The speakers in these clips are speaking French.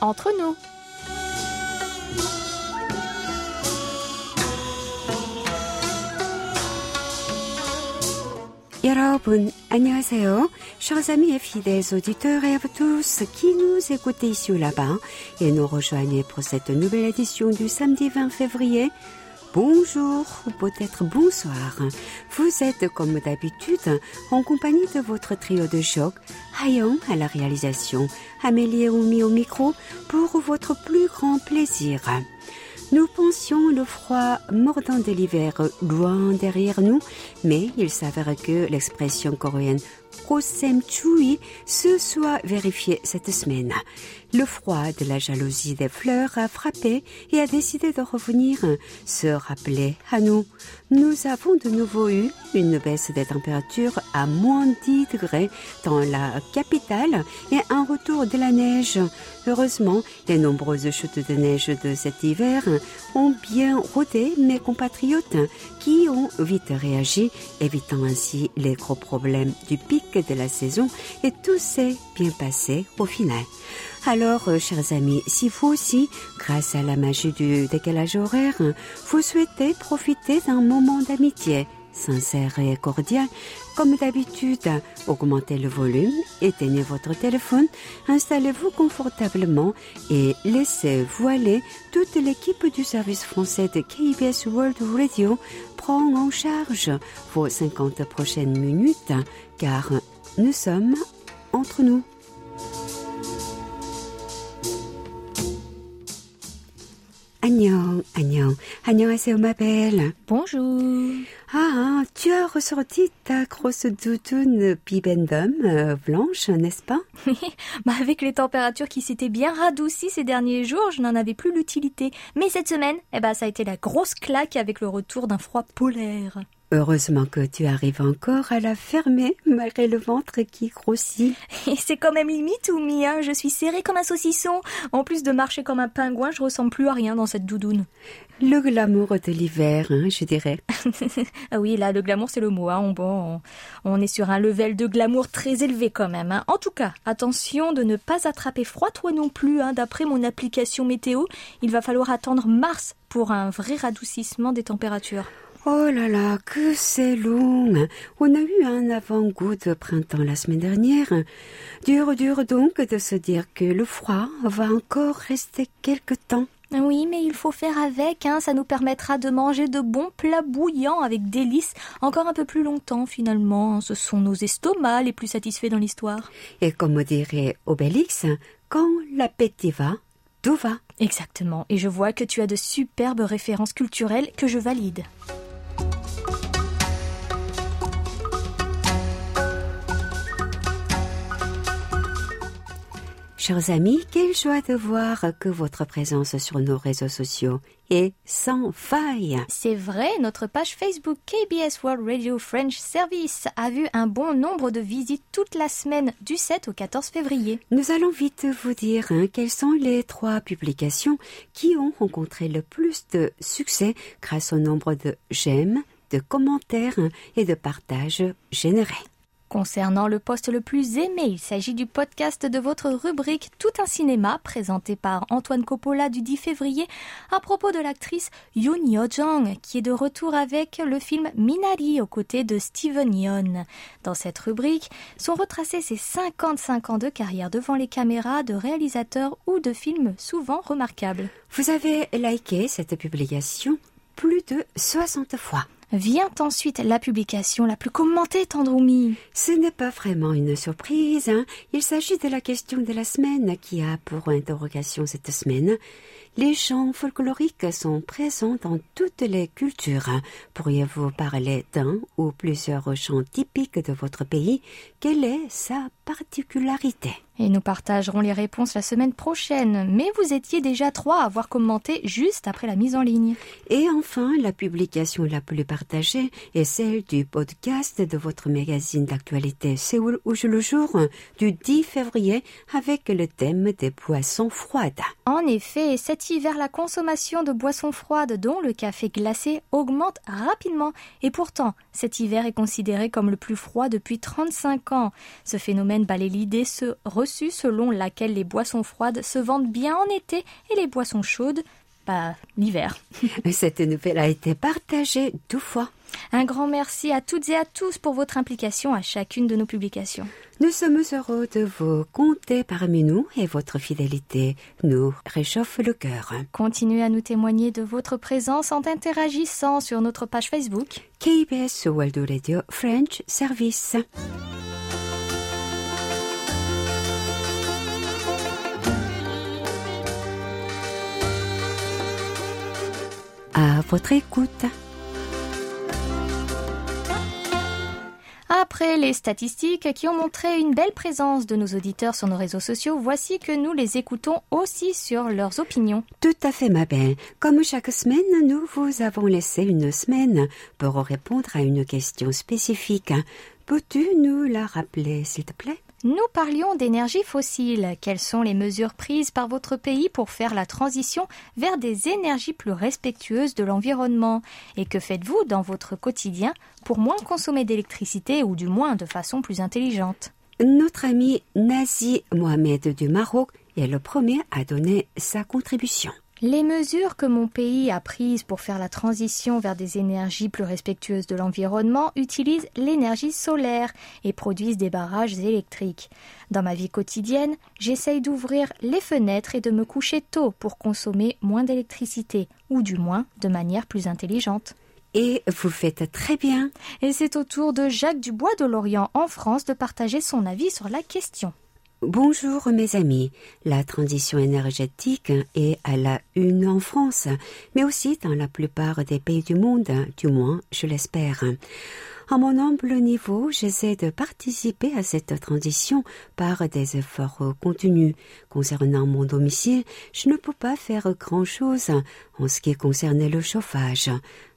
entre nous. 여러분, 안녕하세요. Chers amis et fidèles auditeurs et à vous tous qui nous écoutez ici ou là-bas et nous rejoignez pour cette nouvelle édition du samedi 20 février. Bonjour ou peut-être bonsoir. Vous êtes comme d'habitude en compagnie de votre trio de choc, Hayon à la réalisation, Amélie et Oumi au micro pour votre plus grand plaisir. Nous pensions le froid mordant de l'hiver loin derrière nous, mais il s'avère que l'expression coréenne Kosem Chui se soit vérifiée cette semaine. Le froid de la jalousie des fleurs a frappé et a décidé de revenir se rappeler à nous. Nous avons de nouveau eu une baisse des températures à moins 10 degrés dans la capitale et un retour de la neige. Heureusement, les nombreuses chutes de neige de cet hiver ont bien rodé mes compatriotes qui ont vite réagi, évitant ainsi les gros problèmes du pic de la saison et tout s'est bien passé au final. Alors, euh, chers amis, si vous aussi, grâce à la magie du décalage horaire, vous souhaitez profiter d'un moment d'amitié sincère et cordial, comme d'habitude, augmentez le volume, éteignez votre téléphone, installez-vous confortablement et laissez-vous aller. Toute l'équipe du service français de KBS World Radio prend en charge vos 50 prochaines minutes, car nous sommes entre nous. Agnon, Agnon, 안녕하세요, ma belle. Bonjour. Ah, tu as ressorti ta grosse doudoune bibendum euh, blanche, n'est-ce pas bah Avec les températures qui s'étaient bien radoucies ces derniers jours, je n'en avais plus l'utilité. Mais cette semaine, eh ben, ça a été la grosse claque avec le retour d'un froid polaire. Heureusement que tu arrives encore à la fermer malgré le ventre qui grossit. Et c'est quand même limite, Oumi, hein Je suis serrée comme un saucisson. En plus de marcher comme un pingouin, je ressemble plus à rien dans cette doudoune. Le glamour de l'hiver, hein, je dirais. ah oui, là, le glamour, c'est le mot. Hein. Bon, on est sur un level de glamour très élevé quand même. Hein. En tout cas, attention de ne pas attraper froid toi non plus. Hein. D'après mon application météo, il va falloir attendre mars pour un vrai radoucissement des températures. Oh là là, que c'est long. On a eu un avant-goût de printemps la semaine dernière. Dur, dur donc de se dire que le froid va encore rester quelque temps. Oui, mais il faut faire avec, hein. ça nous permettra de manger de bons plats bouillants avec délices encore un peu plus longtemps finalement. Ce sont nos estomacs les plus satisfaits dans l'histoire. Et comme dirait Obélix, quand l'appétit va, tout va. Exactement, et je vois que tu as de superbes références culturelles que je valide. Chers amis, quelle joie de voir que votre présence sur nos réseaux sociaux est sans faille. C'est vrai, notre page Facebook KBS World Radio French Service a vu un bon nombre de visites toute la semaine du 7 au 14 février. Nous allons vite vous dire hein, quelles sont les trois publications qui ont rencontré le plus de succès grâce au nombre de j'aime, de commentaires et de partages générés. Concernant le poste le plus aimé, il s'agit du podcast de votre rubrique Tout un cinéma, présenté par Antoine Coppola du 10 février, à propos de l'actrice Yoon Yo-jong, qui est de retour avec le film Minari aux côtés de Steven Yeun. Dans cette rubrique sont retracés ses 55 ans de carrière devant les caméras de réalisateurs ou de films souvent remarquables. Vous avez liké cette publication plus de 60 fois. Vient ensuite la publication la plus commentée, Tandroumi. Ce n'est pas vraiment une surprise. Hein. Il s'agit de la question de la semaine qui a pour interrogation cette semaine. Les chants folkloriques sont présents dans toutes les cultures. Pourriez-vous parler d'un ou plusieurs chants typiques de votre pays? Quelle est sa particularité? Et nous partagerons les réponses la semaine prochaine. Mais vous étiez déjà trois à avoir commenté juste après la mise en ligne. Et enfin, la publication la plus partagée est celle du podcast de votre magazine d'actualité Séoul où je le jour du 10 février avec le thème des poissons froides. En effet, cet hiver, la consommation de boissons froides, dont le café glacé, augmente rapidement. Et pourtant, cet hiver est considéré comme le plus froid depuis 35 ans. Ce phénomène balaye l'idée reçue selon laquelle les boissons froides se vendent bien en été et les boissons chaudes, bah, l'hiver. Cette nouvelle a été partagée deux fois. Un grand merci à toutes et à tous pour votre implication à chacune de nos publications. Nous sommes heureux de vous compter parmi nous et votre fidélité nous réchauffe le cœur. Continuez à nous témoigner de votre présence en interagissant sur notre page Facebook KBS World Radio French Service. À votre écoute. Après les statistiques qui ont montré une belle présence de nos auditeurs sur nos réseaux sociaux, voici que nous les écoutons aussi sur leurs opinions. Tout à fait, ma belle. Comme chaque semaine, nous vous avons laissé une semaine pour répondre à une question spécifique. Peux-tu nous la rappeler, s'il te plaît? Nous parlions d'énergie fossile. Quelles sont les mesures prises par votre pays pour faire la transition vers des énergies plus respectueuses de l'environnement? Et que faites-vous dans votre quotidien pour moins consommer d'électricité ou du moins de façon plus intelligente? Notre ami Nazi Mohamed du Maroc est le premier à donner sa contribution. Les mesures que mon pays a prises pour faire la transition vers des énergies plus respectueuses de l'environnement utilisent l'énergie solaire et produisent des barrages électriques. Dans ma vie quotidienne, j'essaye d'ouvrir les fenêtres et de me coucher tôt pour consommer moins d'électricité, ou du moins de manière plus intelligente. Et vous faites très bien. Et c'est au tour de Jacques Dubois de Lorient en France de partager son avis sur la question. Bonjour mes amis. La transition énergétique est à la une en France, mais aussi dans la plupart des pays du monde, du moins je l'espère. À mon humble niveau, j'essaie de participer à cette transition par des efforts continus. Concernant mon domicile, je ne peux pas faire grand-chose en ce qui concerne le chauffage.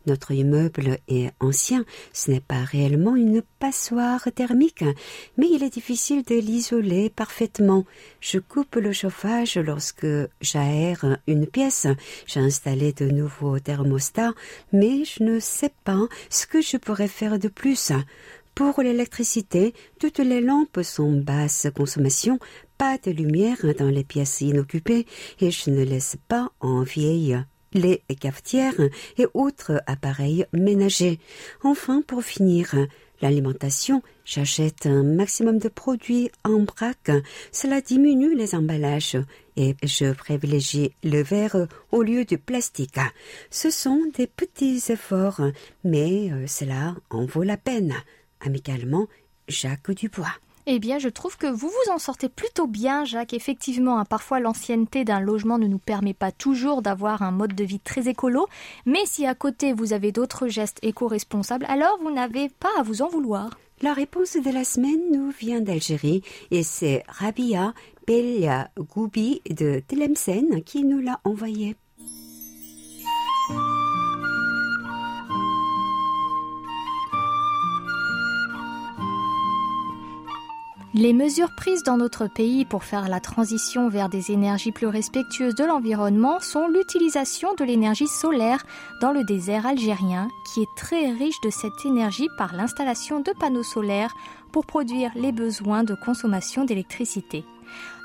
Notre immeuble est ancien, ce n'est pas réellement une passoire thermique, mais il est difficile de l'isoler parfaitement. Je coupe le chauffage lorsque j'aère une pièce. J'ai installé de nouveaux thermostats, mais je ne sais pas ce que je pourrais faire de plus. Pour l'électricité, toutes les lampes sont basse consommation, pas de lumière dans les pièces inoccupées et je ne laisse pas en vieille les cafetières et autres appareils ménagers. Enfin, pour finir, l'alimentation, j'achète un maximum de produits en vrac. Cela diminue les emballages et je privilégie le verre au lieu du plastique. Ce sont des petits efforts, mais euh, cela en vaut la peine. Amicalement, Jacques Dubois. Eh bien, je trouve que vous vous en sortez plutôt bien, Jacques. Effectivement, hein, parfois l'ancienneté d'un logement ne nous permet pas toujours d'avoir un mode de vie très écolo, mais si à côté vous avez d'autres gestes éco-responsables, alors vous n'avez pas à vous en vouloir. La réponse de la semaine nous vient d'Algérie et c'est Rabia Belia Goubi de Tlemcen qui nous l'a envoyée. Les mesures prises dans notre pays pour faire la transition vers des énergies plus respectueuses de l'environnement sont l'utilisation de l'énergie solaire dans le désert algérien, qui est très riche de cette énergie par l'installation de panneaux solaires pour produire les besoins de consommation d'électricité.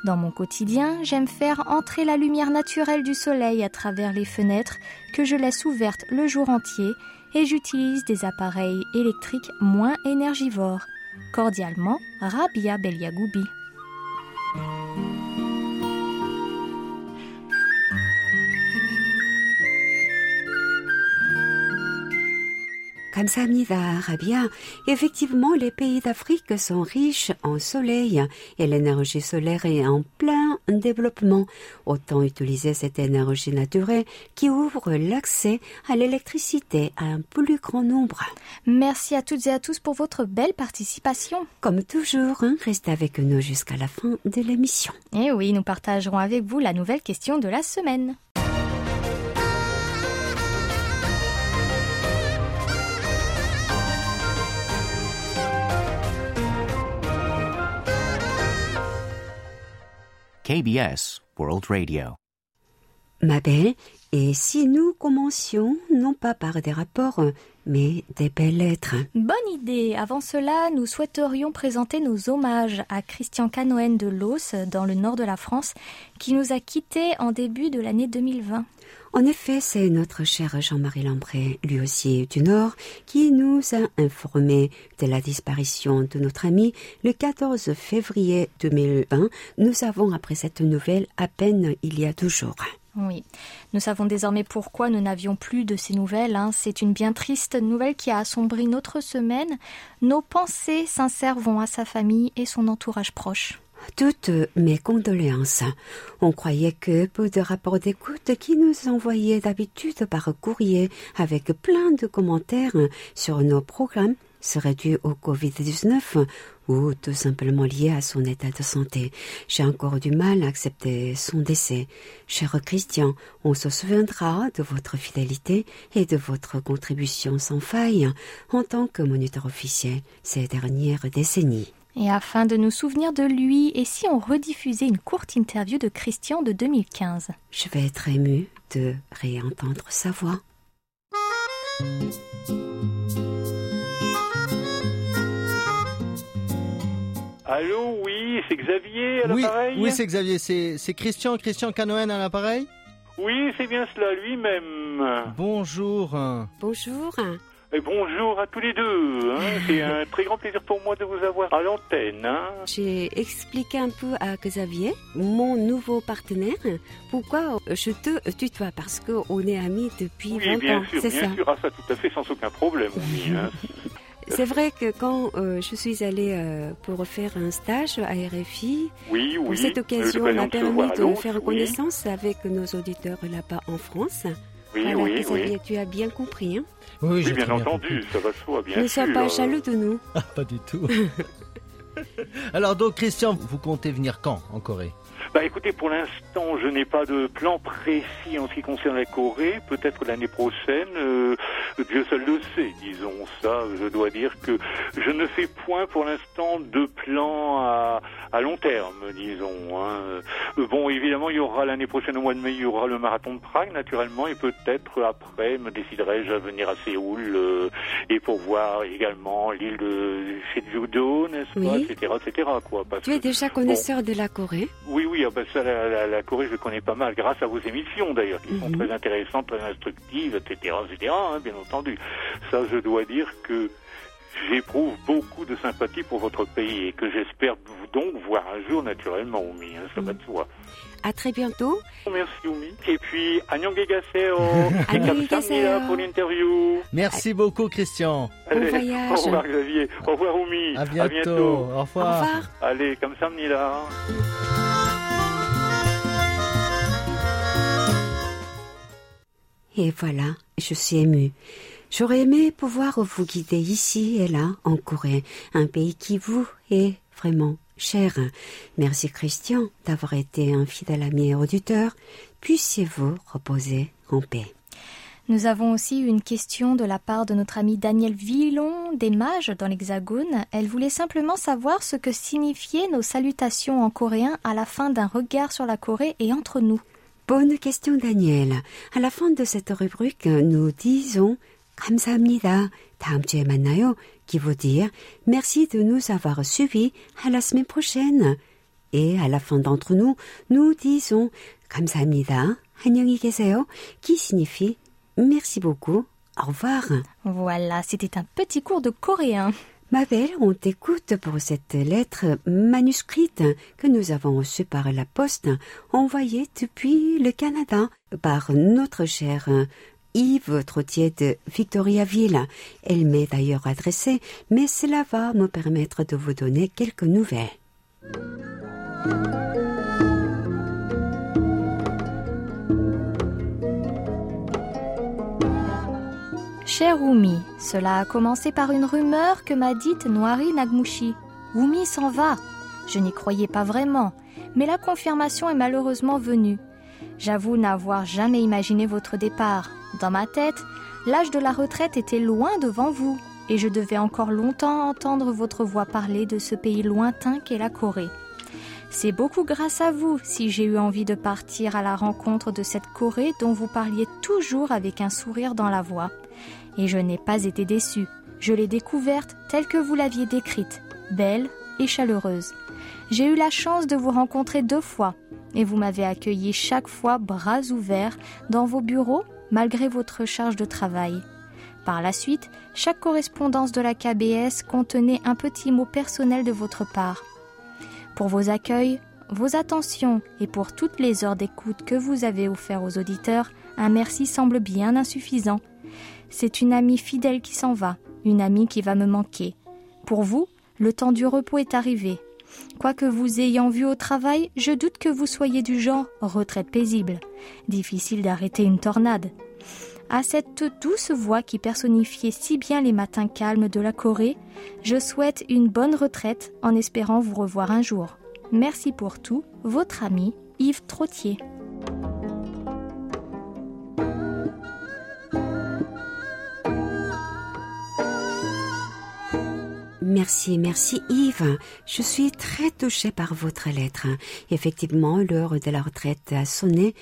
Dans mon quotidien, j'aime faire entrer la lumière naturelle du soleil à travers les fenêtres que je laisse ouvertes le jour entier et j'utilise des appareils électriques moins énergivores Cordialement, Rabia Beliagoubi. Kamsamida Rabia. Effectivement, les pays d'Afrique sont riches en soleil et l'énergie solaire est en plein développement. Autant utiliser cette énergie naturelle qui ouvre l'accès à l'électricité à un plus grand nombre. Merci à toutes et à tous pour votre belle participation. Comme toujours, hein, restez avec nous jusqu'à la fin de l'émission. Et oui, nous partagerons avec vous la nouvelle question de la semaine. KBS World Radio. Ma belle, et si nous commencions non pas par des rapports, mais des belles lettres Bonne idée. Avant cela, nous souhaiterions présenter nos hommages à Christian Canoën de Los, dans le nord de la France, qui nous a quittés en début de l'année 2020. En effet, c'est notre cher Jean-Marie Lambré, lui aussi du Nord, qui nous a informé de la disparition de notre ami le 14 février 2020. Nous avons appris cette nouvelle à peine il y a deux jours. Oui, nous savons désormais pourquoi nous n'avions plus de ces nouvelles. Hein. C'est une bien triste nouvelle qui a assombri notre semaine. Nos pensées sincères vont à sa famille et son entourage proche. Toutes mes condoléances. On croyait que peu de rapports d'écoute qui nous envoyaient d'habitude par courrier avec plein de commentaires sur nos programmes seraient dus au Covid-19 ou tout simplement liés à son état de santé. J'ai encore du mal à accepter son décès. Cher Christian, on se souviendra de votre fidélité et de votre contribution sans faille en tant que moniteur officiel ces dernières décennies. Et afin de nous souvenir de lui, et si on rediffusait une courte interview de Christian de 2015 Je vais être émue de réentendre sa voix. Allô, oui, c'est Xavier à Oui, l'appareil? oui c'est Xavier, c'est c'est Christian, Christian Canoën à l'appareil? Oui, c'est bien cela, lui-même. Bonjour. Bonjour. Et bonjour à tous les deux. hein. C'est un très grand plaisir pour moi de vous avoir à l'antenne. hein. J'ai expliqué un peu à Xavier, mon nouveau partenaire, pourquoi je te tutoie, parce qu'on est amis depuis Oui, 20 bien ans, sûr, c'est bien ça. sûr. Ah, ça tout à fait, sans aucun problème, oui. hein. C'est vrai que quand euh, je suis allée euh, pour faire un stage à RFI, Oui, oui. cette occasion, Euh, on a l'occasion se permis de faire oui. connaissance avec nos auditeurs là-bas en France. Oui, Voilà, oui, oui. tu as bien compris. Hein Oui, bien entendu, compris. ça va soi, bien ne sûr. sois pas jaloux de nous. Ah, pas du tout. Alors donc Christian, vous comptez venir quand en Corée? Bah écoutez, pour l'instant, je n'ai pas de plan précis en ce qui concerne la Corée. Peut-être l'année prochaine, euh, Dieu seul le sait, disons ça. Je dois dire que je ne fais point pour l'instant de plan à, à long terme, disons. hein. Euh, Bon, évidemment, il y aura l'année prochaine, au mois de mai, il y aura le marathon de Prague, naturellement, et peut-être après, me déciderai-je à venir à Séoul euh, et pour voir également l'île de Jeju-do, n'est-ce pas, Oui. etc., etc., quoi. Parce Tu es déjà connaisseur de la Corée? Oui, oui, ah ben ça, la, la- la Corée, je connais pas mal, grâce à vos émissions d'ailleurs, qui sont Mhm. très intéressantes, très instructives, etc., etc., hein, bien entendu. Ça, je dois dire que j'éprouve beaucoup de sympathie pour votre pays et que j'espère vous donc voir un jour naturellement, Oumi, hein, ça va de soi. À très bientôt. Merci, Oumi. Et puis, annyeonghaseyo, et kamsahamnida pour l'interview. Merci beaucoup Christian. Allez, voyage. Au revoir, Xavier. Au revoir, Oumi. À bientôt. Au Au revoir. revoir. Allez, comme ça, Et voilà, je suis émue. J'aurais aimé pouvoir vous guider ici et là, en Corée, un pays qui vous est vraiment cher. Merci Christian d'avoir été un fidèle ami et auditeur. Puissiez-vous reposer en paix. Nous avons aussi une question de la part de notre amie Danielle Villon des Mages dans l'Hexagone. Elle voulait simplement savoir ce que signifiaient nos salutations en coréen à la fin d'un regard sur la Corée et entre nous. Bonne question, Daniel. À la fin de cette rubrique, nous disons 감사합니다. 다음 주에 만나요. qui veut dire merci de nous avoir suivis. À la semaine prochaine. Et à la fin d'entre nous, nous disons 감사합니다. 안녕히 계세요. qui signifie merci beaucoup. Au revoir. Voilà, c'était un petit cours de coréen. Ma belle, on t'écoute pour cette lettre manuscrite que nous avons reçue par la poste, envoyée depuis le Canada par notre cher Yves Trottier de Victoriaville. Elle m'est d'ailleurs adressée, mais cela va me permettre de vous donner quelques nouvelles. Cher Oumi, cela a commencé par une rumeur que m'a dite Noiri Nagmushi. Oumi s'en va. Je n'y croyais pas vraiment, mais la confirmation est malheureusement venue. J'avoue n'avoir jamais imaginé votre départ. Dans ma tête, l'âge de la retraite était loin devant vous, et je devais encore longtemps entendre votre voix parler de ce pays lointain qu'est la Corée. C'est beaucoup grâce à vous si j'ai eu envie de partir à la rencontre de cette Corée dont vous parliez toujours avec un sourire dans la voix. Et je n'ai pas été déçue. Je l'ai découverte telle que vous l'aviez décrite, belle et chaleureuse. J'ai eu la chance de vous rencontrer deux fois et vous m'avez accueilli chaque fois bras ouverts dans vos bureaux malgré votre charge de travail. Par la suite, chaque correspondance de la KBS contenait un petit mot personnel de votre part. Pour vos accueils, vos attentions et pour toutes les heures d'écoute que vous avez offertes aux auditeurs, un merci semble bien insuffisant. C'est une amie fidèle qui s'en va, une amie qui va me manquer. Pour vous, le temps du repos est arrivé. Quoique vous ayant vu au travail, je doute que vous soyez du genre retraite paisible. Difficile d'arrêter une tornade. À cette douce voix qui personnifiait si bien les matins calmes de la Corée, je souhaite une bonne retraite en espérant vous revoir un jour. Merci pour tout, votre ami Yves Trottier. Merci, merci Yves. Je suis très touchée par votre lettre. Effectivement, l'heure de la retraite a sonné,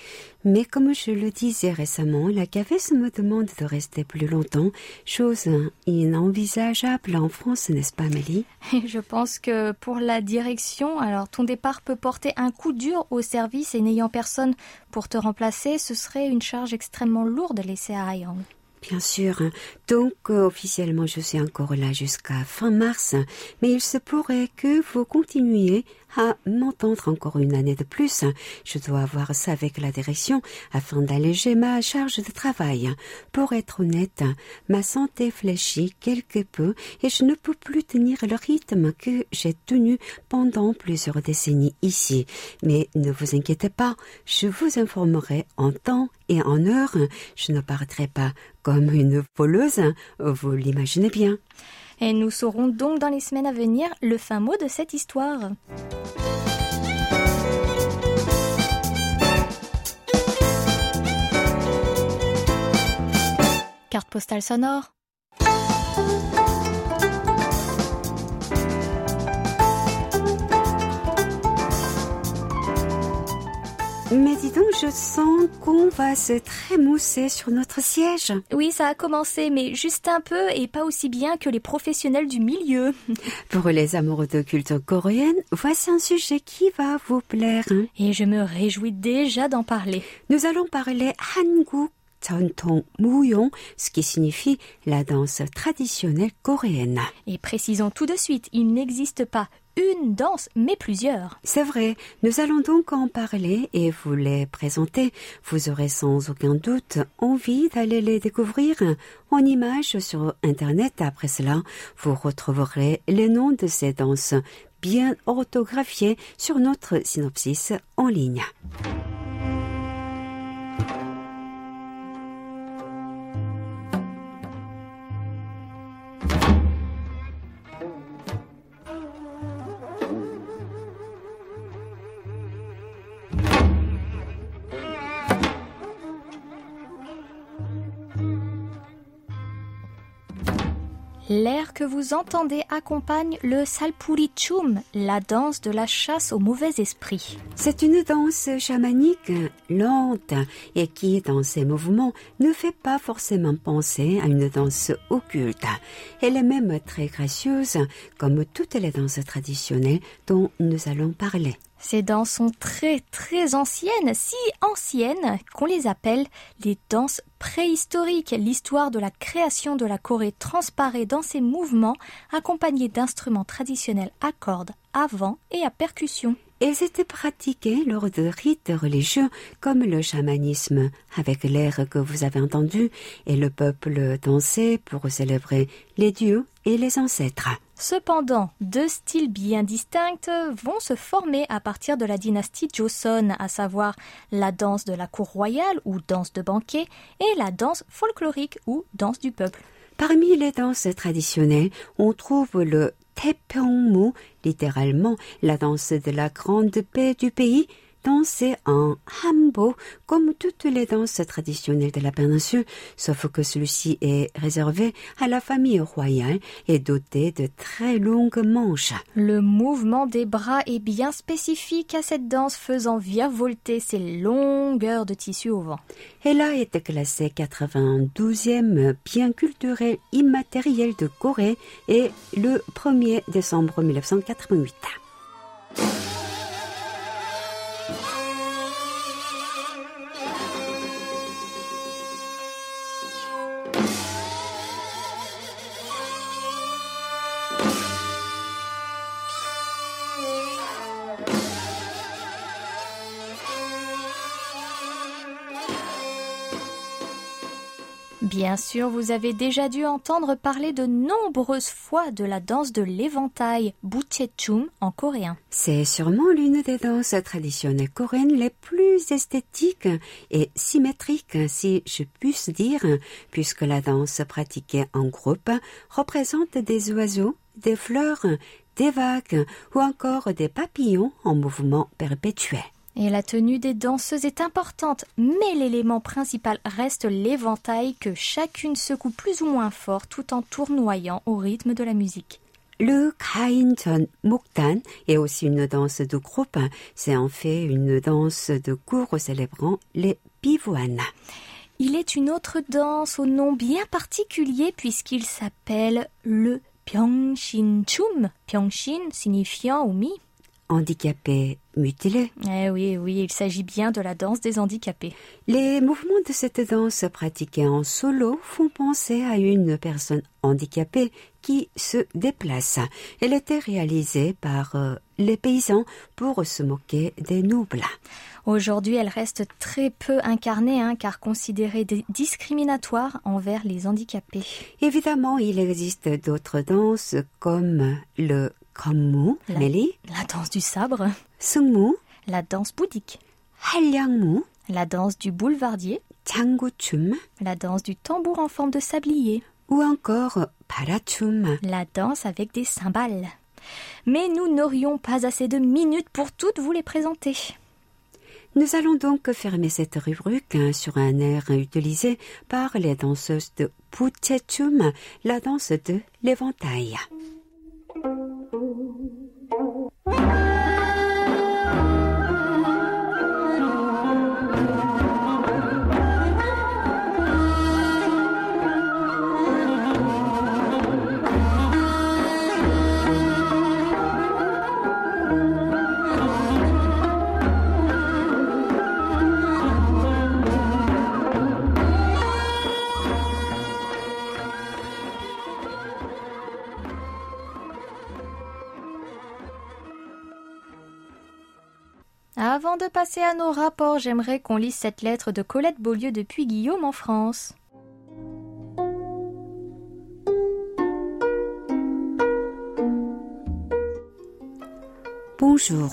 mais comme je le disais récemment, la CAVES me demande de rester plus longtemps, chose inenvisageable en France, n'est-ce pas Amélie? Je pense que pour la direction, alors ton départ peut porter un coup dur au service et n'ayant personne pour te remplacer, ce serait une charge extrêmement lourde laissée à Ayang. Bien sûr. Donc, euh, officiellement, je suis encore là jusqu'à fin mars, mais il se pourrait que vous continuiez à m'entendre encore une année de plus. Je dois voir ça avec la direction afin d'alléger ma charge de travail. Pour être honnête, ma santé fléchit quelque peu et je ne peux plus tenir le rythme que j'ai tenu pendant plusieurs décennies ici. Mais ne vous inquiétez pas, je vous informerai en temps et en heure. Je ne paraîtrai pas comme une voleuse, vous l'imaginez bien. Et nous saurons donc dans les semaines à venir le fin mot de cette histoire. Carte postale sonore. Mais dis donc, je sens qu'on va se trémousser sur notre siège. Oui, ça a commencé, mais juste un peu et pas aussi bien que les professionnels du milieu. Pour les amoureux de culture coréenne, voici un sujet qui va vous plaire. Et je me réjouis déjà d'en parler. Nous allons parler Hanguk 전통 무용, ce qui signifie la danse traditionnelle coréenne. Et précisons tout de suite, il n'existe pas une danse, mais plusieurs. C'est vrai, nous allons donc en parler et vous les présenter. Vous aurez sans aucun doute envie d'aller les découvrir en images sur Internet. Après cela, vous retrouverez les noms de ces danses bien orthographiés sur notre synopsis en ligne. Que vous entendez accompagne le Salpurichum, la danse de la chasse aux mauvais esprits. C'est une danse chamanique lente et qui, dans ses mouvements, ne fait pas forcément penser à une danse occulte. Elle est même très gracieuse, comme toutes les danses traditionnelles dont nous allons parler. Ces danses sont très très anciennes, si anciennes qu'on les appelle les danses préhistoriques. L'histoire de la création de la Corée transparaît dans ces mouvements accompagnés d'instruments traditionnels à cordes, à vent et à percussion. Elles étaient pratiquées lors de rites religieux comme le chamanisme, avec l'air que vous avez entendu, et le peuple dansait pour célébrer les dieux et les ancêtres. Cependant, deux styles bien distincts vont se former à partir de la dynastie Joseon, à savoir la danse de la cour royale ou danse de banquet et la danse folklorique ou danse du peuple. Parmi les danses traditionnelles, on trouve le Taepyeongmu, littéralement la danse de la grande paix du pays, dansé en hambo, comme toutes les danses traditionnelles de la péninsule, sauf que celui-ci est réservé à la famille royale et doté de très longues manches. Le mouvement des bras est bien spécifique à cette danse faisant virevolter ses longueurs de tissu au vent. Elle a été classée 92e bien culturel immatériel de Corée et le 1er décembre 1988. Bien sûr, vous avez déjà dû entendre parler de nombreuses fois de la danse de l'éventail, Buchechum en coréen. C'est sûrement l'une des danses traditionnelles coréennes les plus esthétiques et symétriques, si je puisse dire, puisque la danse pratiquée en groupe représente des oiseaux, des fleurs, des vagues ou encore des papillons en mouvement perpétuel. Et la tenue des danseuses est importante, mais l'élément principal reste l'éventail que chacune secoue plus ou moins fort tout en tournoyant au rythme de la musique. Le Kainton Mukdan est aussi une danse de groupe. C'est en fait une danse de cour célébrant les pivoines. Il est une autre danse au nom bien particulier puisqu'il s'appelle le Pyeongshin Chum. Pyeongshin signifiant mi handicapés mutilés. Eh oui, oui, il s'agit bien de la danse des handicapés. Les mouvements de cette danse pratiquée en solo font penser à une personne handicapée qui se déplace. Elle était réalisée par euh, les paysans pour se moquer des nobles. Aujourd'hui, elle reste très peu incarnée, hein, car considérée discriminatoire envers les handicapés. Évidemment, il existe d'autres danses comme le La, danse du sabre, Sungmu, la danse bouddhique, Halyangmu, la danse du boulevardier, Changuchum, la danse du tambour en forme de sablier, ou encore Parachum, la danse avec des cymbales. Mais nous n'aurions pas assez de minutes pour toutes vous les présenter. Nous allons donc fermer cette rubrique sur un air utilisé par les danseuses de Puchechum, la danse de l'éventail. Avant passer à nos rapports, j'aimerais qu'on lise cette lettre de Colette Beaulieu depuis Guillaume en France. Bonjour.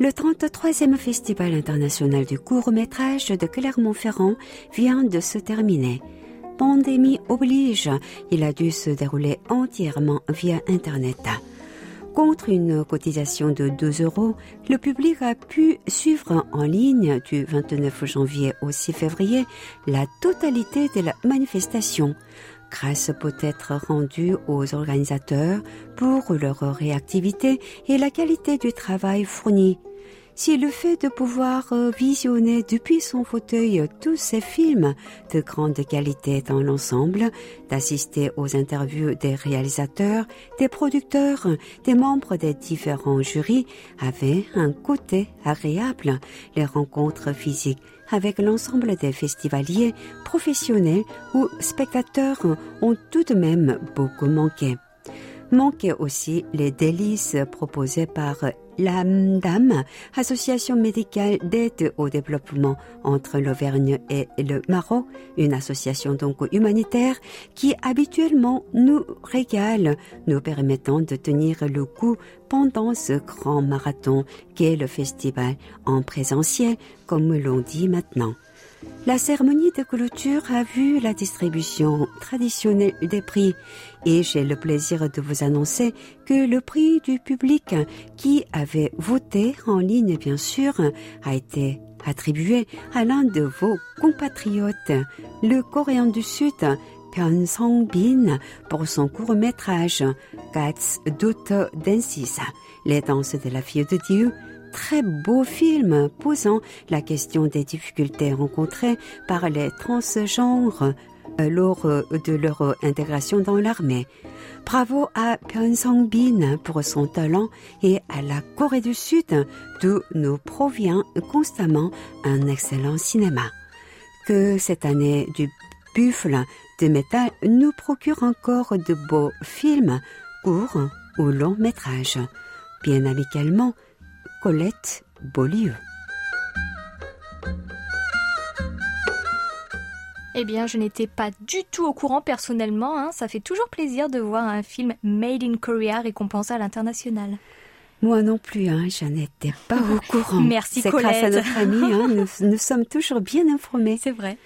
Le 33e Festival international du court-métrage de Clermont-Ferrand vient de se terminer. Pandémie oblige, il a dû se dérouler entièrement via Internet. Contre une cotisation de 2 euros, le public a pu suivre en ligne du 29 janvier au 6 février la totalité de la manifestation. Grâce peut-être rendue aux organisateurs pour leur réactivité et la qualité du travail fourni. Si le fait de pouvoir visionner depuis son fauteuil tous ces films de grande qualité dans l'ensemble, d'assister aux interviews des réalisateurs, des producteurs, des membres des différents jurys avait un côté agréable, les rencontres physiques avec l'ensemble des festivaliers, professionnels ou spectateurs ont tout de même beaucoup manqué. Manquaient aussi les délices proposés par l'AMDAM, Association médicale d'aide au développement entre l'Auvergne et le Maroc, une association donc humanitaire qui habituellement nous régale, nous permettant de tenir le coup pendant ce grand marathon qu'est le festival en présentiel, comme l'on dit maintenant. La cérémonie de clôture a vu la distribution traditionnelle des prix. Et j'ai le plaisir de vous annoncer que le prix du public qui avait voté en ligne bien sûr a été attribué à l'un de vos compatriotes, le Coréen du Sud, Pyun Song-bin, pour son court-métrage Cats Daughter Dances, les danses de la fille de Dieu, très beau film posant la question des difficultés rencontrées par les transgenres euh, lors euh, de leur intégration dans l'armée. Bravo à Pyun Song-bin pour son talent et à la Corée du Sud d'où nous provient constamment un excellent cinéma. Que cette année du buffle de métal nous procure encore de beaux films, courts ou longs métrages. Bien amicalement, Colette Beaulieu. Eh bien, je n'étais pas du tout au courant personnellement. Hein. Ça fait toujours plaisir de voir un film Made in Korea récompensé à l'international. Moi non plus, hein, je n'étais pas au courant. Merci C'est grâce à notre amie, hein, nous, nous sommes toujours bien informés. C'est vrai.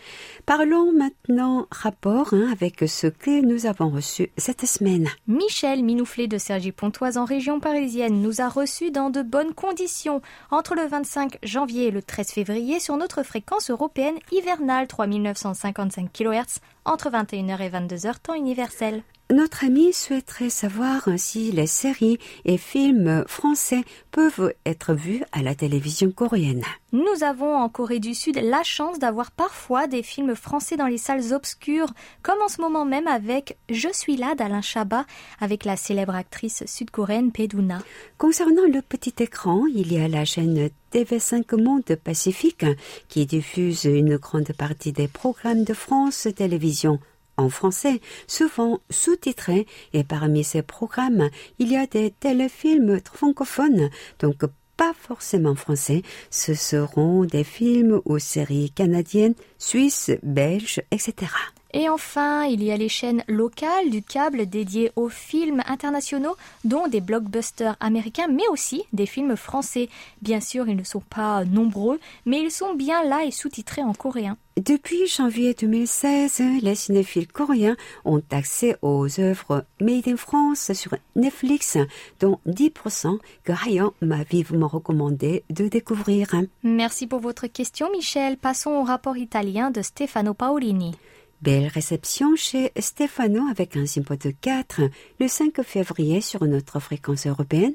Parlons maintenant rapport hein, avec ce que nous avons reçu cette semaine. Michel Minouflet de Sergi Pontoise en région parisienne nous a reçus dans de bonnes conditions entre le 25 janvier et le 13 février sur notre fréquence européenne hivernale 3955 kHz entre 21h et 22h temps universel. Notre ami souhaiterait savoir si les séries et films français peuvent être vus à la télévision coréenne. Nous avons en Corée du Sud la chance d'avoir parfois des films français dans les salles obscures, comme en ce moment même avec Je suis là d'Alain Chabat, avec la célèbre actrice sud-coréenne Peduna. Concernant le petit écran, il y a la chaîne TV5 Monde Pacifique qui diffuse une grande partie des programmes de France Télévisions en français, souvent sous-titrés, et parmi ces programmes, il y a des téléfilms francophones, donc pas forcément français, ce seront des films ou séries canadiennes, suisses, belges, etc. Et enfin, il y a les chaînes locales du câble dédiées aux films internationaux, dont des blockbusters américains, mais aussi des films français. Bien sûr, ils ne sont pas nombreux, mais ils sont bien là et sous-titrés en coréen. Depuis janvier 2016, les cinéphiles coréens ont accès aux œuvres Made in France sur Netflix, dont 10% que Ryan m'a vivement recommandé de découvrir. Merci pour votre question, Michel. Passons au rapport italien de Stefano Paolini. Belle réception chez Stefano avec un simpo de 4 le 5 février sur notre fréquence européenne.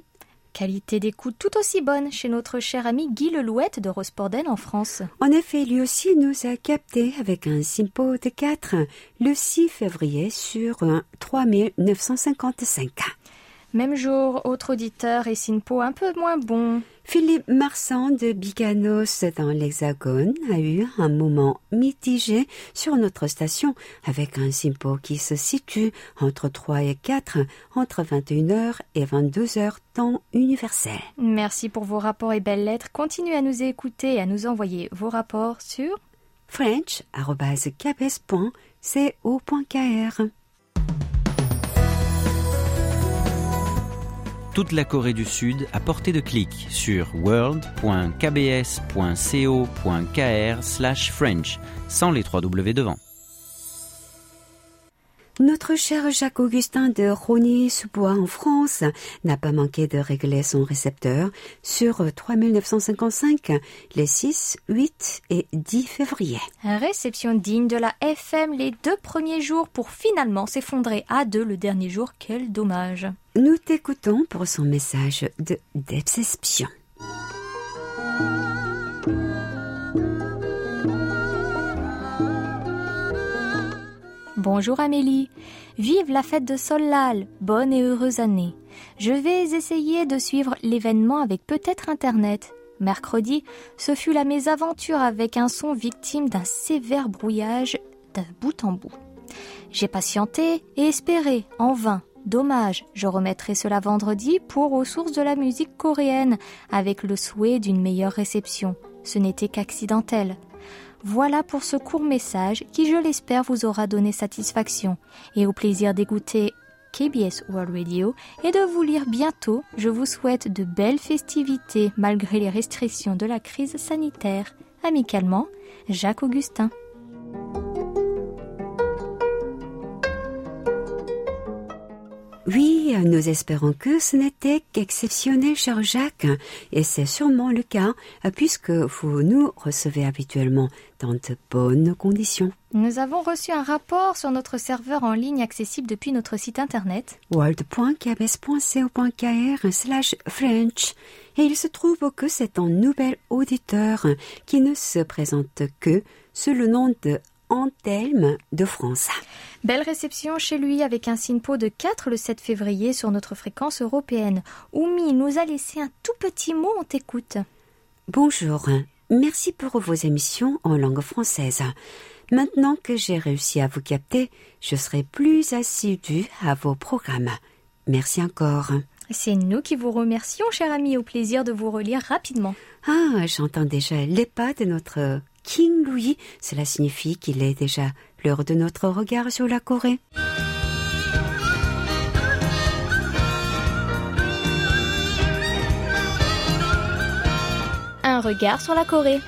Qualité d'écoute tout aussi bonne chez notre cher ami Guy Lelouette de Rosporden en France. En effet, lui aussi nous a capté avec un simpo de 4 le 6 février sur 3955. Même jour, autre auditeur et Sinpo un peu moins bon. Philippe Marsan de Biganos dans l'Hexagone a eu un moment mitigé sur notre station avec un simpo qui se situe entre 3 et 4, entre 21h et 22h temps universel. Merci pour vos rapports et belles lettres. Continuez à nous écouter et à nous envoyer vos rapports sur french.kbs.co.kr toute la Corée du Sud à portée de clic sur world.kbs.co.kr/french sans les trois W devant. Notre cher Jacques-Augustin de Rogny-sous-Bois en France n'a pas manqué de régler son récepteur sur 3955 les 6, 8 et 10 février. Réception digne de la FM les deux premiers jours pour finalement s'effondrer à deux le dernier jour. Quel dommage. Nous t'écoutons pour son message de déception. Bonjour Amélie. Vive la fête de Solal. Bonne et heureuse année. Je vais essayer de suivre l'événement avec peut-être Internet. Mercredi, ce fut la mésaventure avec un son victime d'un sévère brouillage de bout en bout. J'ai patienté et espéré, en vain. Dommage, je remettrai cela vendredi pour aux sources de la musique coréenne, avec le souhait d'une meilleure réception. Ce n'était qu'accidentel. Voilà pour ce court message qui, je l'espère, vous aura donné satisfaction. Et au plaisir d'écouter KBS World Radio et de vous lire bientôt, je vous souhaite de belles festivités malgré les restrictions de la crise sanitaire. amicalement, Jacques Augustin. Oui, nous espérons que ce n'était qu'exceptionnel, cher Jacques, et c'est sûrement le cas, puisque vous nous recevez habituellement dans de bonnes conditions. Nous avons reçu un rapport sur notre serveur en ligne accessible depuis notre site internet world.kbs.co.kr slash French et il se trouve que c'est un nouvel auditeur qui ne se présente que sous le nom de Antelme de France. Belle réception chez lui avec un SINPO de 4 le 7 février sur notre fréquence européenne. Oumi nous a laissé un tout petit mot, on t'écoute. Bonjour, merci pour vos émissions en langue française. Maintenant que j'ai réussi à vous capter, je serai plus assidu à vos programmes. Merci encore. C'est nous qui vous remercions, cher ami, au plaisir de vous relire rapidement. Ah, j'entends déjà les pas de notre King Louis. Cela signifie qu'il est déjà l'heure de notre regard sur la Corée. Un regard sur la Corée.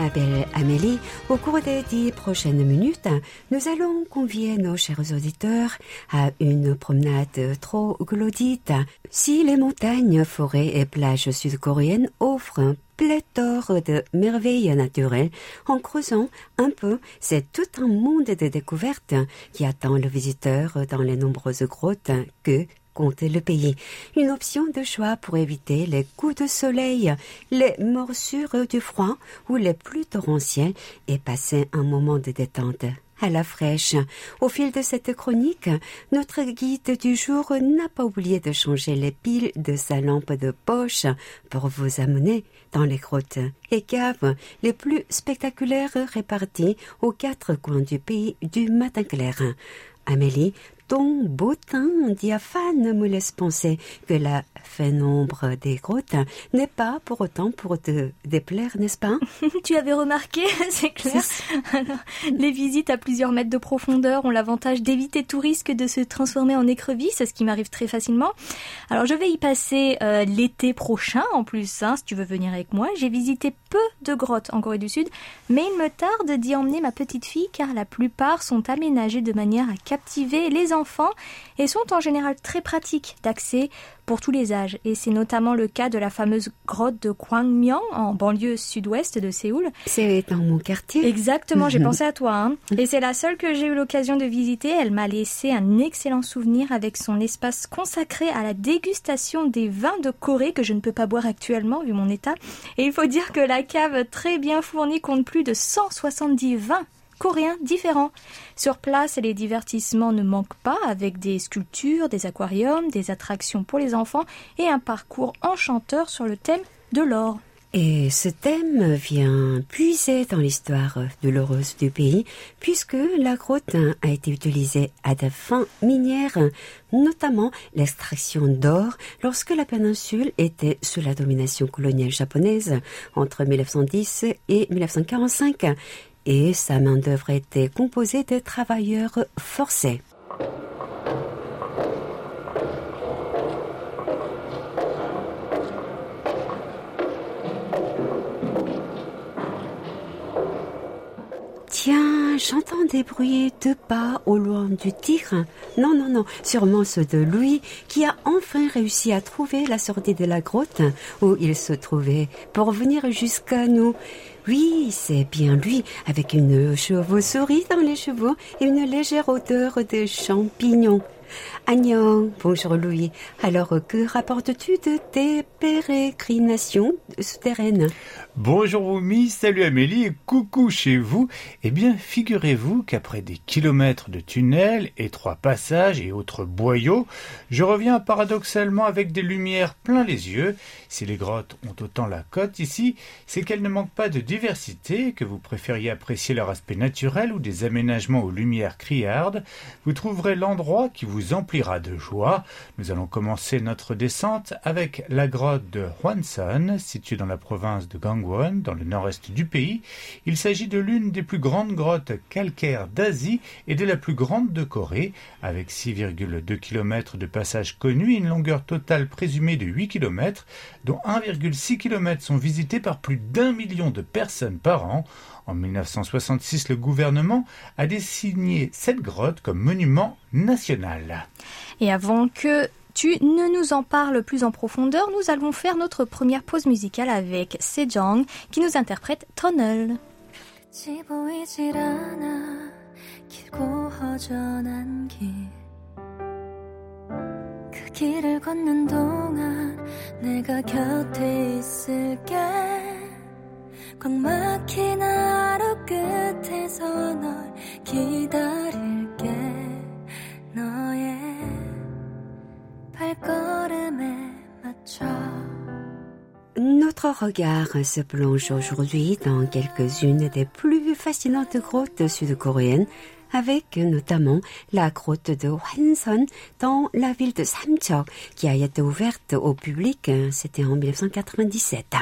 Ma belle Amélie, au cours des dix prochaines minutes, nous allons convier nos chers auditeurs à une promenade trop glodite. Si les montagnes, forêts et plages sud-coréennes offrent un pléthore de merveilles naturelles, en creusant un peu, c'est tout un monde de découvertes qui attend le visiteur dans les nombreuses grottes que compte le pays. Une option de choix pour éviter les coups de soleil, les morsures du froid ou les pluies torrentielles et passer un moment de détente à la fraîche. Au fil de cette chronique, notre guide du jour n'a pas oublié de changer les piles de sa lampe de poche pour vous amener dans les grottes et caves les plus spectaculaires réparties aux quatre coins du pays du matin clair. Amélie, ton beau teint diaphane me laisse penser que la pénombre des grottes n'est pas pour autant pour te déplaire, n'est-ce pas? Tu avais remarqué, c'est clair. Alors, les visites à plusieurs mètres de profondeur ont l'avantage d'éviter tout risque de se transformer en écrevisse, ce qui m'arrive très facilement. Alors je vais y passer euh, l'été prochain en plus, hein, si tu veux venir avec moi. J'ai visité peu de grottes en Corée du Sud, mais il me tarde d'y emmener ma petite fille car la plupart sont aménagées de manière à captiver les enfants et sont en général très pratiques d'accès pour tous les âges. Et c'est notamment le cas de la fameuse grotte de Kwangmyeong en banlieue sud-ouest de Séoul. C'est dans mon quartier. Exactement, j'ai pensé à toi. Hein. Et c'est la seule que j'ai eu l'occasion de visiter. Elle m'a laissé un excellent souvenir avec son espace consacré à la dégustation des vins de Corée que je ne peux pas boire actuellement vu mon état. Et il faut dire que la cave très bien fournie compte plus de 170 vins coréens différents. Sur place, les divertissements ne manquent pas avec des sculptures, des aquariums, des attractions pour les enfants et un parcours enchanteur sur le thème de l'or. Et ce thème vient puiser dans l'histoire douloureuse du pays, puisque la grotte a été utilisée à des fins minières, notamment l'extraction d'or lorsque la péninsule était sous la domination coloniale japonaise entre 1910 et 1945 et sa main-d'œuvre était composée de travailleurs forcés. J'entends des bruits de pas au loin du tigre. Non, non, non, sûrement ceux de Louis qui a enfin réussi à trouver la sortie de la grotte où il se trouvait pour venir jusqu'à nous. Oui, c'est bien lui, avec une chevauche-souris dans les cheveux et une légère odeur de champignons. Agnon, bonjour Louis. Alors, que rapportes-tu de tes pérégrinations souterraines? Bonjour Oumi, salut Amélie et coucou chez vous. Eh bien, figurez-vous qu'après des kilomètres de tunnels, étroits passages et autres boyaux, je reviens paradoxalement avec des lumières plein les yeux. Si les grottes ont autant la cote ici, c'est qu'elles ne manquent pas de diversité, que vous préfériez apprécier leur aspect naturel ou des aménagements aux lumières criardes, vous trouverez l'endroit qui vous vous emplira de joie. Nous allons commencer notre descente avec la grotte de Hwanson, située dans la province de Gangwon, dans le nord-est du pays. Il s'agit de l'une des plus grandes grottes calcaires d'Asie et de la plus grande de Corée, avec 6,2 km de passage connu et une longueur totale présumée de 8 km, dont 1,6 km sont visités par plus d'un million de personnes par an. En 1966, le gouvernement a désigné cette grotte comme monument national. Et avant que tu ne nous en parles plus en profondeur, nous allons faire notre première pause musicale avec Sejong qui nous interprète Tunnel. 꽉 막힌 하루 끝에서 널 기다릴게 너의 발걸음에 맞춰 Notre regard se plonge aujourd'hui dans quelques-unes des plus fascinantes grottes sud-coréennes avec notamment la grotte de Hwanson dans la ville de Samcheok qui a été ouverte au public, hein, c'était en 1997.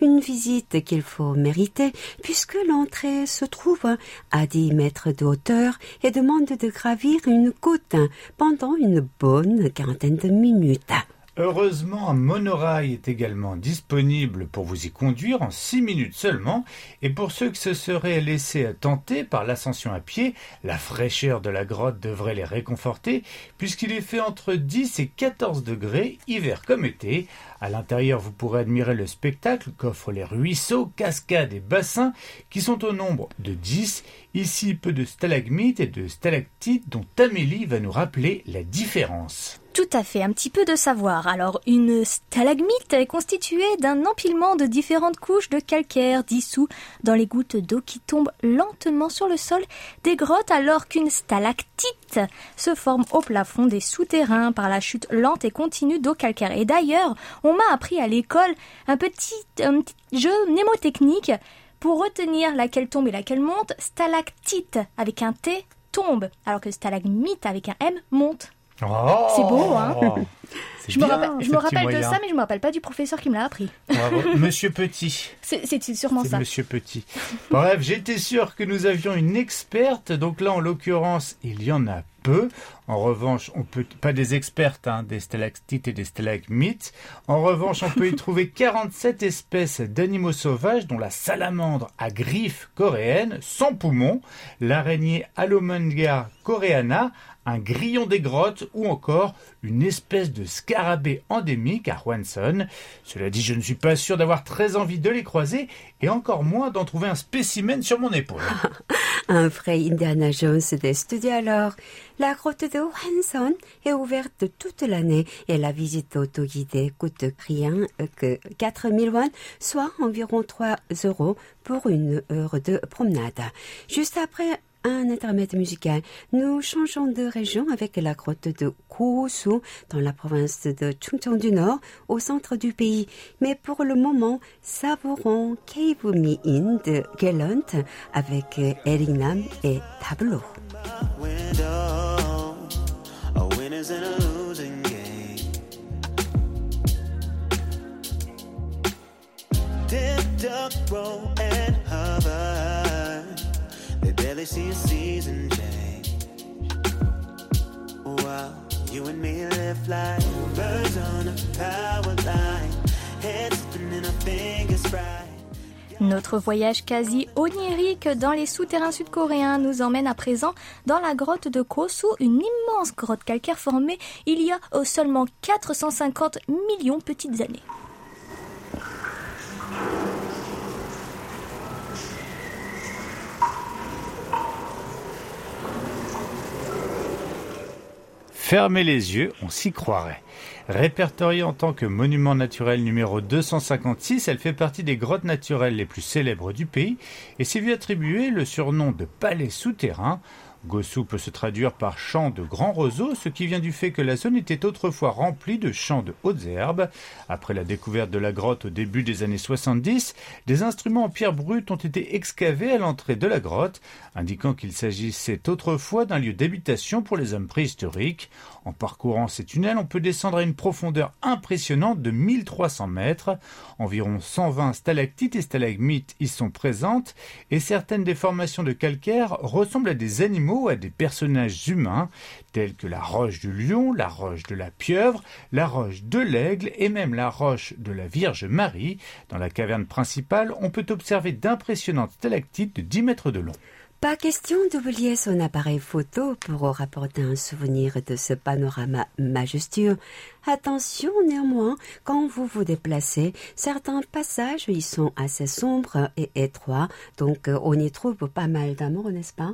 Une visite qu'il faut mériter puisque l'entrée se trouve à 10 mètres de hauteur et demande de gravir une côte pendant une bonne quarantaine de minutes. Heureusement, un monorail est également disponible pour vous y conduire en 6 minutes seulement, et pour ceux qui se seraient laissés tenter par l'ascension à pied, la fraîcheur de la grotte devrait les réconforter, puisqu'il est fait entre 10 et 14 degrés, hiver comme été. À l'intérieur, vous pourrez admirer le spectacle qu'offrent les ruisseaux, cascades et bassins, qui sont au nombre de 10. Ici, peu de stalagmites et de stalactites dont Amélie va nous rappeler la différence. Tout à fait, un petit peu de savoir. Alors, une stalagmite est constituée d'un empilement de différentes couches de calcaire dissous dans les gouttes d'eau qui tombent lentement sur le sol des grottes, alors qu'une stalactite se forme au plafond des souterrains par la chute lente et continue d'eau calcaire. Et d'ailleurs, m'a appris à l'école un petit, un petit jeu mnémotechnique pour retenir laquelle tombe et laquelle monte. Stalactite avec un T tombe, alors que stalagmite avec un M monte. Oh C'est beau, hein Je me rappelle, je me rappelle de ça, mais je me rappelle pas du professeur qui me l'a appris. Bravo. Monsieur Petit. C'est sûrement ça. Monsieur Petit. Bref, j'étais sûr que nous avions une experte. Donc là, en l'occurrence, il y en a peu. En revanche, on peut pas des expertes, hein, des stalactites et des stalagmites. En revanche, on peut y trouver 47 espèces d'animaux sauvages, dont la salamandre à griffes coréenne, sans poumons, l'araignée Alomonga coreana, un grillon des grottes ou encore une espèce de scarabée endémique à Hwanson. Cela dit, je ne suis pas sûr d'avoir très envie de les croiser et encore moins d'en trouver un spécimen sur mon épaule. Un vrai Indiana Jones des studios alors. La grotte de Hwanson est ouverte toute l'année et la visite autoguidée coûte rien que 4000 won, soit environ 3 euros pour une heure de promenade. Juste après un intermède musical, nous changeons de région avec la grotte de Gosu dans la province de Chungcheong du Nord, au centre du pays. Mais pour le moment, savourons Cave de Gallant avec Eric Nam et Tableau. Notre voyage quasi onirique dans les souterrains sud-coréens nous emmène à présent dans la grotte de Kosu, une immense grotte calcaire formée il y a euh, seulement 450 millions de petites années. Fermez les yeux, on s'y croirait. Répertoriée en tant que monument naturel numéro 256, elle fait partie des grottes naturelles les plus célèbres du pays et s'est vu attribuer le surnom de palais souterrain. Gossou peut se traduire par champ de grands roseaux, ce qui vient du fait que la zone était autrefois remplie de champs de hautes herbes. Après la découverte de la grotte au début des années 70, des instruments en pierre brute ont été excavés à l'entrée de la grotte, indiquant qu'il s'agissait autrefois d'un lieu d'habitation pour les hommes préhistoriques. En parcourant ces tunnels, on peut descendre à une profondeur impressionnante de 1300 mètres. Environ 120 stalactites et stalagmites y sont présentes et certaines des formations de calcaire ressemblent à des animaux à des personnages humains tels que la roche du lion, la roche de la pieuvre, la roche de l'aigle et même la roche de la Vierge Marie. Dans la caverne principale, on peut observer d'impressionnantes stalactites de 10 mètres de long. Pas question d'oublier son appareil photo pour rapporter un souvenir de ce panorama majestueux. Attention néanmoins, quand vous vous déplacez, certains passages y sont assez sombres et étroits, donc euh, on y trouve pas mal d'amour, n'est-ce pas?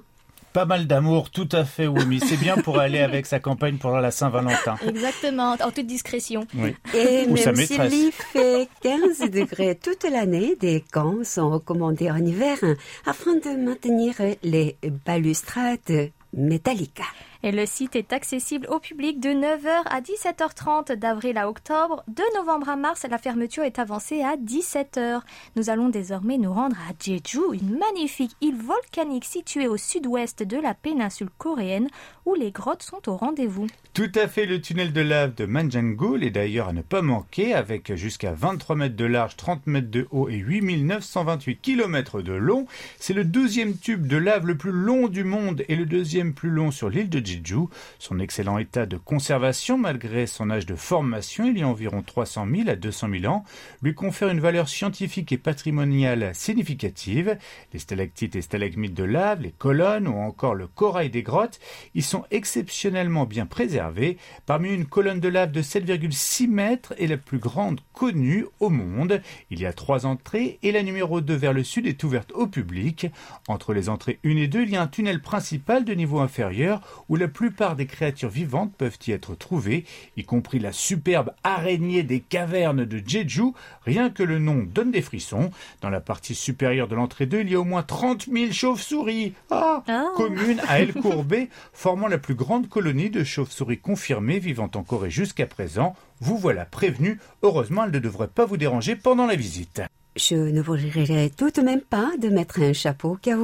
Pas mal d'amour, tout à fait, oui, C'est bien pour aller avec sa campagne pour la Saint-Valentin. Exactement, en toute discrétion. Et même s'il fait 15 degrés toute l'année, des gants sont recommandés en hiver afin de maintenir les balustrades métalliques. Et le site est accessible au public de 9h à 17h30 d'avril à octobre. De novembre à mars, la fermeture est avancée à 17h. Nous allons désormais nous rendre à Jeju, une magnifique île volcanique située au sud-ouest de la péninsule coréenne où les grottes sont au rendez-vous. Tout à fait, le tunnel de lave de Manjangul est d'ailleurs à ne pas manquer avec jusqu'à 23 mètres de large, 30 mètres de haut et 8928 km de long. C'est le deuxième tube de lave le plus long du monde et le deuxième plus long sur l'île de Jeju. Son excellent état de conservation, malgré son âge de formation, il y a environ 300 000 à 200 000 ans, lui confère une valeur scientifique et patrimoniale significative. Les stalactites et stalagmites de lave, les colonnes ou encore le corail des grottes sont exceptionnellement bien préservés. Parmi une colonne de lave de 7,6 mètres est la plus grande connue au monde. Il y a trois entrées et la numéro 2 vers le sud est ouverte au public. Entre les entrées 1 et 2, il y a un tunnel principal de niveau inférieur où la plupart des créatures vivantes peuvent y être trouvées, y compris la superbe araignée des cavernes de Jeju. Rien que le nom donne des frissons. Dans la partie supérieure de l'entrée 2, il y a au moins 30 000 chauves-souris. Ah, ah. Commune à El Courbet, formant la plus grande colonie de chauves-souris confirmées vivant en Corée jusqu'à présent. Vous voilà prévenu. Heureusement, elle ne devrait pas vous déranger pendant la visite. Je ne vous dirai tout de même pas de mettre un chapeau, car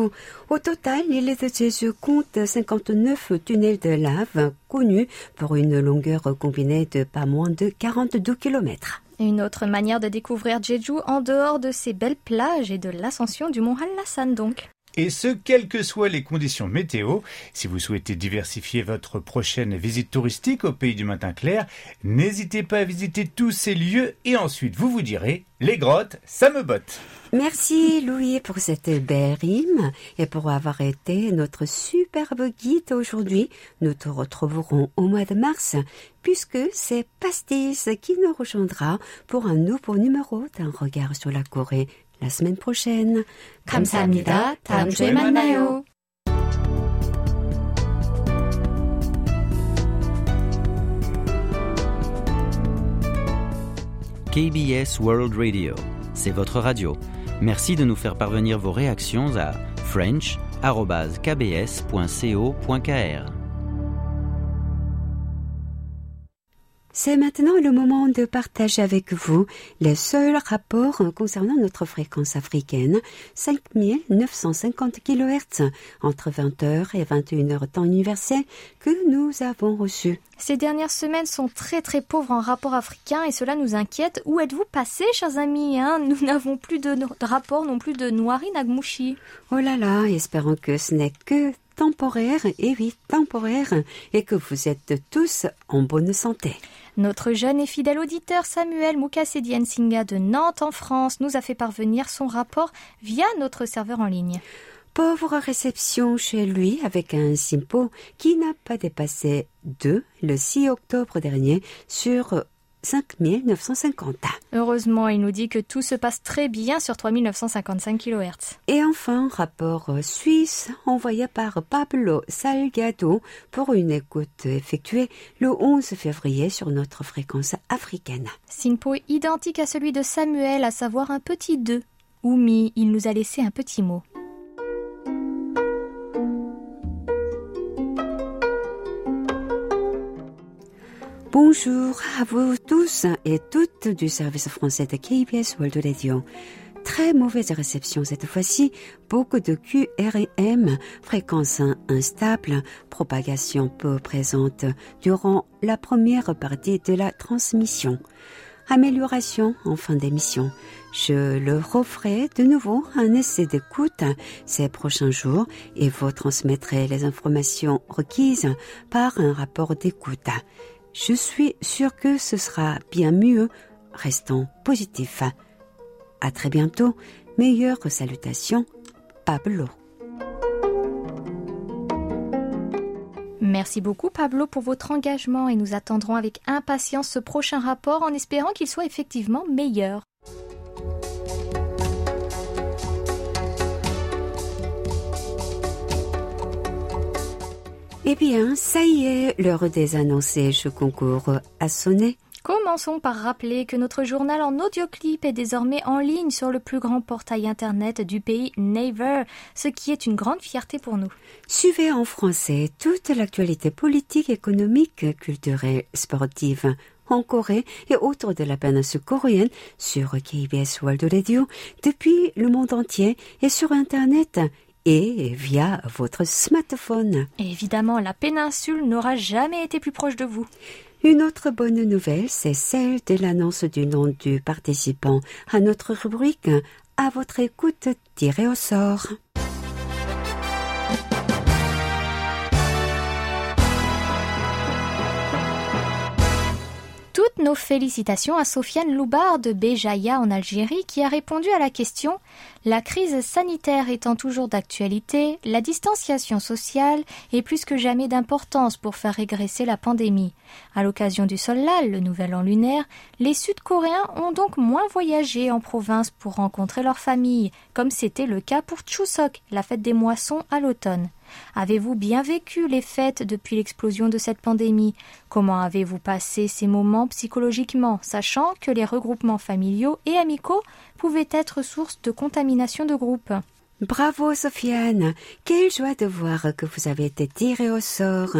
au total, l'île de Jésus compte 59 tunnels de lave connus pour une longueur combinée de pas moins de 42 km. Une autre manière de découvrir Jeju en dehors de ces belles plages et de l'ascension du mont Hallasan donc. Et ce, quelles que soient les conditions météo. Si vous souhaitez diversifier votre prochaine visite touristique au pays du matin clair, n'hésitez pas à visiter tous ces lieux et ensuite vous vous direz, les grottes, ça me botte. Merci Louis pour cette belle rime et pour avoir été notre superbe guide aujourd'hui. Nous te retrouverons au mois de mars puisque c'est Pastis qui nous rejoindra pour un nouveau numéro d'un regard sur la Corée la semaine prochaine. 감사합니다. 다음 주에 만나요. KBS World Radio, c'est votre radio. Merci de nous faire parvenir vos réactions à french.kbs.co.kr. C'est maintenant le moment de partager avec vous les seuls rapports concernant notre fréquence africaine, 5950 kHz, entre 20h et 21h temps universel, que nous avons reçus. Ces dernières semaines sont très très pauvres en rapport africain et cela nous inquiète. Où êtes-vous passés, chers amis hein? Nous n'avons plus de, rapport non plus de Noiri Nagmouchi. Oh là là, espérons que ce n'est que temporaire, et oui, temporaire, et que vous êtes tous en bonne santé. Notre jeune et fidèle auditeur Samuel Mukasedi Singa de Nantes en France nous a fait parvenir son rapport via notre serveur en ligne. Pauvre réception chez lui avec un simpo qui n'a pas dépassé 2 le 6 octobre dernier sur 5950. Heureusement, il nous dit que tout se passe très bien sur 3955 kHz. Et enfin, rapport suisse envoyé par Pablo Salgado pour une écoute effectuée le 11 février sur notre fréquence africaine. Singpo identique à celui de Samuel, à savoir un petit 2. Oumi, il nous a laissé un petit mot. Bonjour à vous tous et toutes du service français de KBS World Radio. Très mauvaise réception cette fois-ci, beaucoup de QRM, fréquence instable, propagation peu présente durant la première partie de la transmission. Amélioration en fin d'émission. Je le referai de nouveau un essai d'écoute ces prochains jours et vous transmettrai les informations requises par un rapport d'écoute. Je suis sûre que ce sera bien mieux. Restons positifs. À très bientôt. Meilleures salutations. Pablo. Merci beaucoup Pablo pour votre engagement et nous attendrons avec impatience ce prochain rapport en espérant qu'il soit effectivement meilleur. Eh bien, ça y est, l'heure des annoncés je concours a sonné. Commençons par rappeler que notre journal en audioclip est désormais en ligne sur le plus grand portail internet du pays Naver, ce qui est une grande fierté pour nous. Suivez en français toute l'actualité politique, économique, culturelle, sportive en Corée et autour de la péninsule coréenne sur KBS World Radio depuis le monde entier et sur Internet et via votre smartphone. Évidemment, la péninsule n'aura jamais été plus proche de vous. Une autre bonne nouvelle, c'est celle de l'annonce du nom du participant à notre rubrique À votre écoute tirée au sort. Nos félicitations à Sofiane Loubar de Béjaïa en Algérie qui a répondu à la question La crise sanitaire étant toujours d'actualité, la distanciation sociale est plus que jamais d'importance pour faire régresser la pandémie. À l'occasion du Solal, le nouvel an lunaire, les Sud-Coréens ont donc moins voyagé en province pour rencontrer leur famille, comme c'était le cas pour Chuseok, la fête des moissons à l'automne. Avez-vous bien vécu les fêtes depuis l'explosion de cette pandémie? Comment avez-vous passé ces moments psychologiquement, sachant que les regroupements familiaux et amicaux pouvaient être source de contamination de groupe? Bravo Sofiane, quelle joie de voir que vous avez été tiré au sort.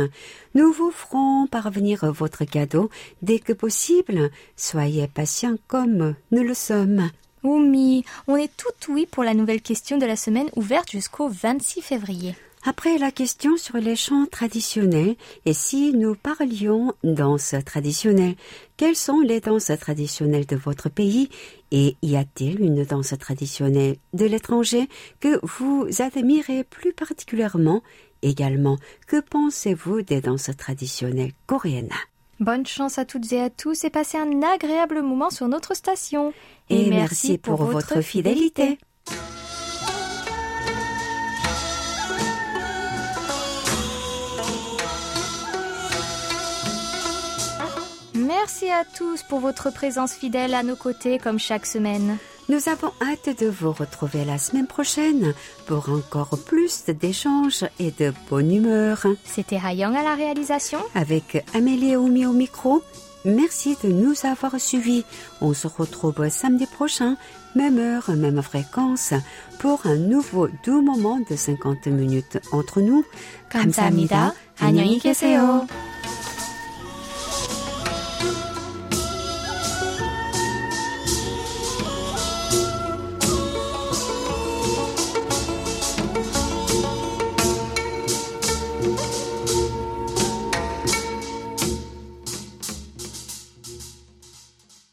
Nous vous ferons parvenir votre cadeau dès que possible. Soyez patient comme nous le sommes. Oumi, on est tout oui pour la nouvelle question de la semaine ouverte jusqu'au 26 février. Après la question sur les chants traditionnels, et si nous parlions danse traditionnelle, quelles sont les danses traditionnelles de votre pays et y a-t-il une danse traditionnelle de l'étranger que vous admirez plus particulièrement Également, que pensez-vous des danses traditionnelles coréennes? Bonne chance à toutes et à tous et passez un agréable moment sur notre station. Et, merci, pour, votre fidélité. Merci à tous pour votre présence fidèle à nos côtés comme chaque semaine. Nous avons hâte de vous retrouver la semaine prochaine pour encore plus d'échanges et de bonne humeur. C'était Hayang à la réalisation. Avec Amélie Oumi au micro, merci de nous avoir suivis. On se retrouve samedi prochain, même heure, même fréquence, pour un nouveau doux moment de 50 minutes entre nous. 감사합니다. 안녕히 계세요.